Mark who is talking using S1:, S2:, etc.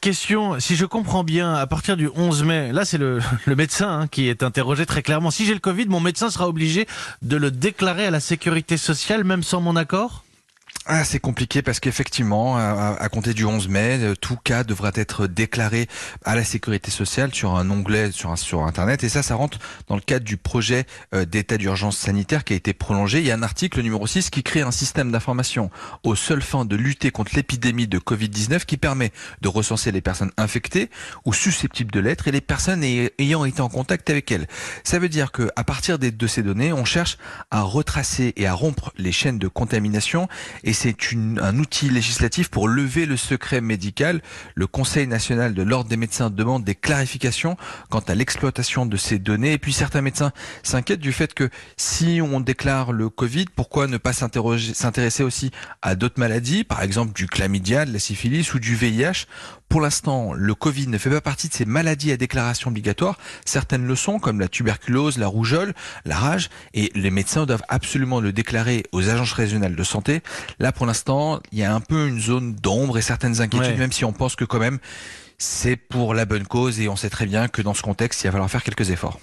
S1: question, si je comprends bien, à partir du 11 mai, là c'est le, médecin hein, qui est interrogé très clairement. Si j'ai le Covid, mon médecin sera obligé de le déclarer à la sécurité sociale, même sans mon accord?
S2: Ah, c'est compliqué parce qu'effectivement, à, compter du 11 mai, euh, tout cas devra être déclaré à la sécurité sociale sur un onglet sur, sur Internet. Et ça, ça rentre dans le cadre du projet euh, d'état d'urgence sanitaire qui a été prolongé. Il y a un article numéro 6 qui crée un système d'information aux seules fins de lutter contre l'épidémie de Covid-19 qui permet de recenser les personnes infectées ou susceptibles de l'être et les personnes ayant été en contact avec elles. Ça veut dire que à partir de ces données, on cherche à retracer et à rompre les chaînes de contamination c'est un outil législatif pour lever le secret médical. Le Conseil national de l'ordre des médecins demande des clarifications quant à l'exploitation de ces données. Et puis certains médecins s'inquiètent du fait que si on déclare le Covid, pourquoi ne pas s'intéresser aussi à d'autres maladies, par exemple du chlamydia, de la syphilis ou du VIH pour l'instant, le Covid ne fait pas partie de ces maladies à déclaration obligatoire. Certaines le sont, comme la tuberculose, la rougeole, la rage, et les médecins doivent absolument le déclarer aux agences régionales de santé. Là, pour l'instant, il y a un peu une zone d'ombre et certaines inquiétudes, même si on pense que quand même, c'est pour la bonne cause et on sait très bien que dans ce contexte, il va falloir faire quelques efforts.